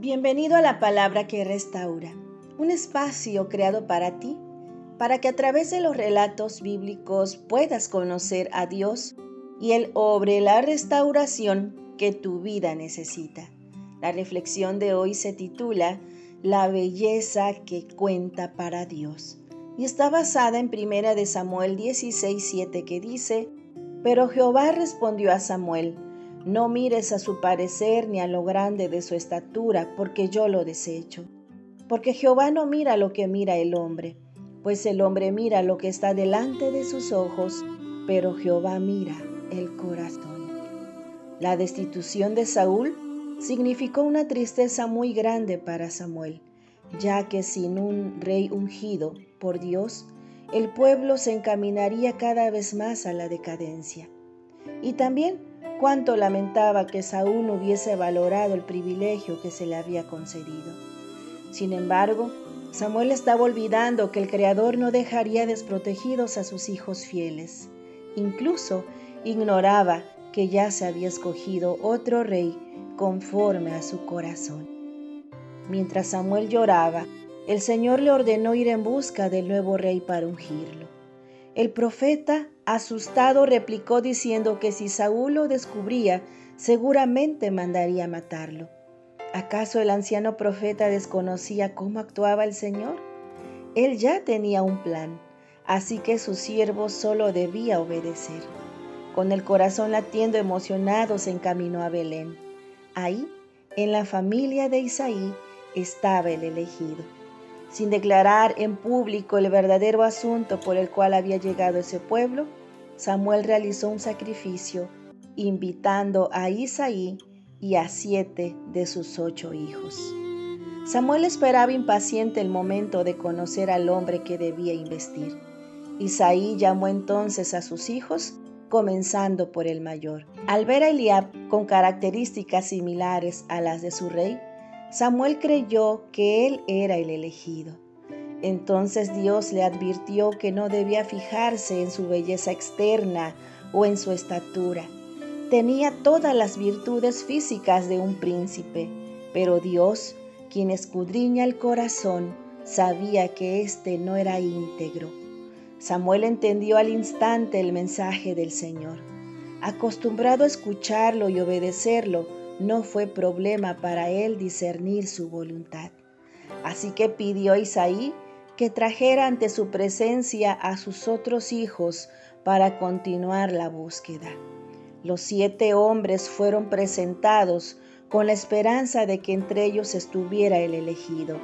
Bienvenido a la palabra que restaura, un espacio creado para ti, para que a través de los relatos bíblicos puedas conocer a Dios y Él obre la restauración que tu vida necesita. La reflexión de hoy se titula La belleza que cuenta para Dios y está basada en Primera de Samuel 16:7 que dice: Pero Jehová respondió a Samuel: no mires a su parecer ni a lo grande de su estatura, porque yo lo desecho. Porque Jehová no mira lo que mira el hombre, pues el hombre mira lo que está delante de sus ojos, pero Jehová mira el corazón. La destitución de Saúl significó una tristeza muy grande para Samuel, ya que sin un rey ungido por Dios, el pueblo se encaminaría cada vez más a la decadencia. Y también Cuánto lamentaba que Saúl no hubiese valorado el privilegio que se le había concedido. Sin embargo, Samuel estaba olvidando que el Creador no dejaría desprotegidos a sus hijos fieles. Incluso ignoraba que ya se había escogido otro rey conforme a su corazón. Mientras Samuel lloraba, el Señor le ordenó ir en busca del nuevo rey para ungirlo. El profeta, asustado, replicó diciendo que si Saúl lo descubría, seguramente mandaría matarlo. ¿Acaso el anciano profeta desconocía cómo actuaba el Señor? Él ya tenía un plan, así que su siervo solo debía obedecer. Con el corazón latiendo emocionado se encaminó a Belén. Ahí, en la familia de Isaí, estaba el elegido sin declarar en público el verdadero asunto por el cual había llegado ese pueblo, Samuel realizó un sacrificio invitando a Isaí y a siete de sus ocho hijos. Samuel esperaba impaciente el momento de conocer al hombre que debía investir. Isaí llamó entonces a sus hijos, comenzando por el mayor. Al ver a Eliab con características similares a las de su rey, Samuel creyó que él era el elegido. Entonces Dios le advirtió que no debía fijarse en su belleza externa o en su estatura. Tenía todas las virtudes físicas de un príncipe, pero Dios, quien escudriña el corazón, sabía que éste no era íntegro. Samuel entendió al instante el mensaje del Señor. Acostumbrado a escucharlo y obedecerlo, no fue problema para él discernir su voluntad. Así que pidió a Isaí que trajera ante su presencia a sus otros hijos para continuar la búsqueda. Los siete hombres fueron presentados con la esperanza de que entre ellos estuviera el elegido.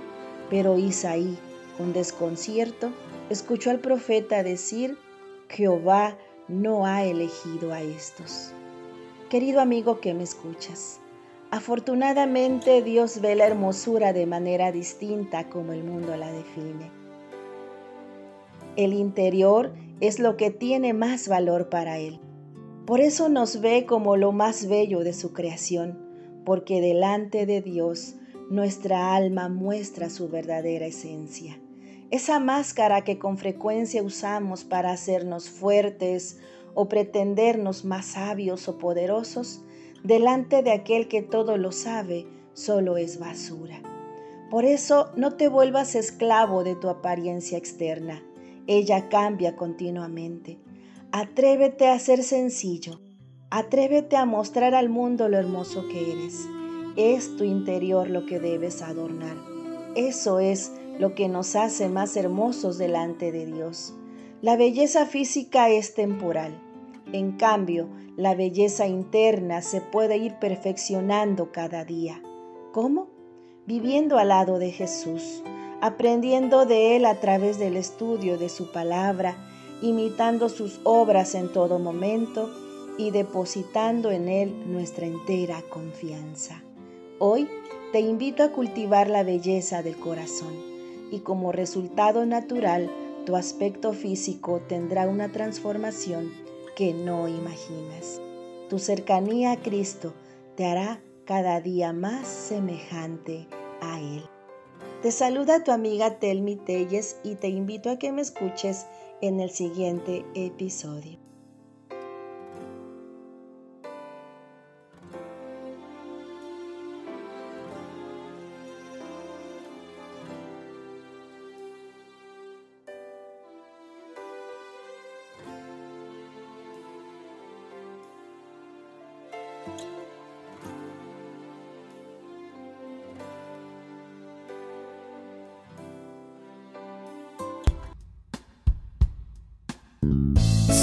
Pero Isaí, con desconcierto, escuchó al profeta decir, Jehová no ha elegido a estos. Querido amigo que me escuchas, Afortunadamente Dios ve la hermosura de manera distinta como el mundo la define. El interior es lo que tiene más valor para Él. Por eso nos ve como lo más bello de su creación, porque delante de Dios nuestra alma muestra su verdadera esencia. Esa máscara que con frecuencia usamos para hacernos fuertes o pretendernos más sabios o poderosos, delante de aquel que todo lo sabe, solo es basura. Por eso no te vuelvas esclavo de tu apariencia externa. Ella cambia continuamente. Atrévete a ser sencillo. Atrévete a mostrar al mundo lo hermoso que eres. Es tu interior lo que debes adornar. Eso es lo que nos hace más hermosos delante de Dios. La belleza física es temporal. En cambio, la belleza interna se puede ir perfeccionando cada día. ¿Cómo? Viviendo al lado de Jesús, aprendiendo de Él a través del estudio de su palabra, imitando sus obras en todo momento y depositando en Él nuestra entera confianza. Hoy te invito a cultivar la belleza del corazón y como resultado natural tu aspecto físico tendrá una transformación que no imaginas. Tu cercanía a Cristo te hará cada día más semejante a Él. Te saluda tu amiga Telmi Telles y te invito a que me escuches en el siguiente episodio.